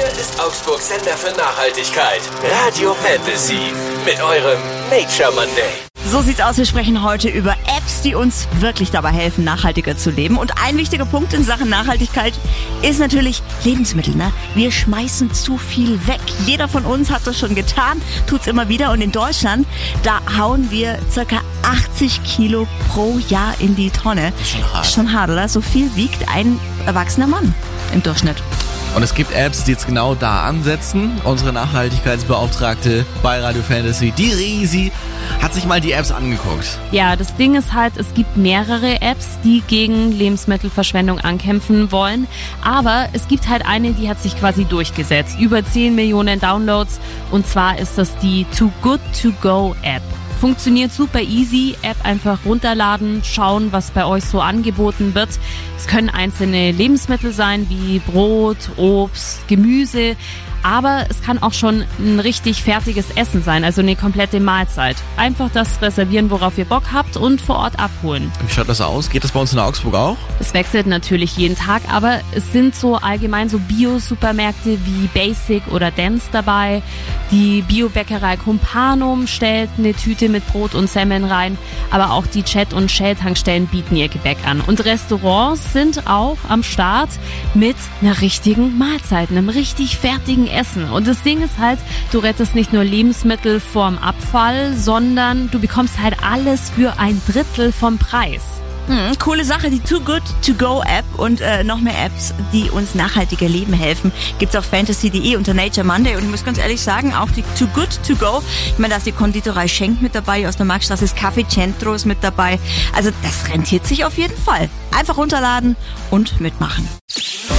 Hier ist Augsburg Sender für Nachhaltigkeit. Radio Fantasy. Mit eurem Nature Monday. So sieht's aus. Wir sprechen heute über Apps, die uns wirklich dabei helfen, nachhaltiger zu leben. Und ein wichtiger Punkt in Sachen Nachhaltigkeit ist natürlich Lebensmittel. Ne? Wir schmeißen zu viel weg. Jeder von uns hat das schon getan, tut's immer wieder. Und in Deutschland, da hauen wir circa 80 Kilo pro Jahr in die Tonne. Schon hart. Schon hart, oder? So viel wiegt ein erwachsener Mann im Durchschnitt. Und es gibt Apps, die jetzt genau da ansetzen. Unsere Nachhaltigkeitsbeauftragte bei Radio Fantasy, die Risi, hat sich mal die Apps angeguckt. Ja, das Ding ist halt, es gibt mehrere Apps, die gegen Lebensmittelverschwendung ankämpfen wollen. Aber es gibt halt eine, die hat sich quasi durchgesetzt. Über 10 Millionen Downloads. Und zwar ist das die Too Good To Go App. Funktioniert super easy. App einfach runterladen, schauen, was bei euch so angeboten wird. Es können einzelne Lebensmittel sein, wie Brot, Obst, Gemüse. Aber es kann auch schon ein richtig fertiges Essen sein, also eine komplette Mahlzeit. Einfach das reservieren, worauf ihr Bock habt und vor Ort abholen. Wie schaut das aus? Geht das bei uns in Augsburg auch? Es wechselt natürlich jeden Tag, aber es sind so allgemein so Bio-Supermärkte wie Basic oder Dance dabei. Die Biobäckerei Kumpanum stellt eine Tüte mit Brot und Semmeln rein, aber auch die Chat- und Shell-Tankstellen bieten ihr Gebäck an. Und Restaurants sind auch am Start mit einer richtigen Mahlzeit, einem richtig fertigen Essen. Und das Ding ist halt, du rettest nicht nur Lebensmittel vorm Abfall, sondern du bekommst halt alles für ein Drittel vom Preis. Hm, coole Sache, die Too Good To Go App und äh, noch mehr Apps, die uns nachhaltiger leben helfen, gibt's auf fantasy.de unter Nature Monday. Und ich muss ganz ehrlich sagen, auch die Too Good To Go, ich meine, da ist die Konditorei Schenk mit dabei, aus der Marktstraße ist Café Centro ist mit dabei. Also das rentiert sich auf jeden Fall. Einfach runterladen und mitmachen.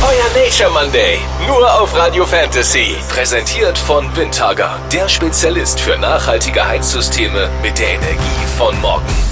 Euer Nature Monday. Nur auf Radio Fantasy. Präsentiert von Windhager. Der Spezialist für nachhaltige Heizsysteme mit der Energie von morgen.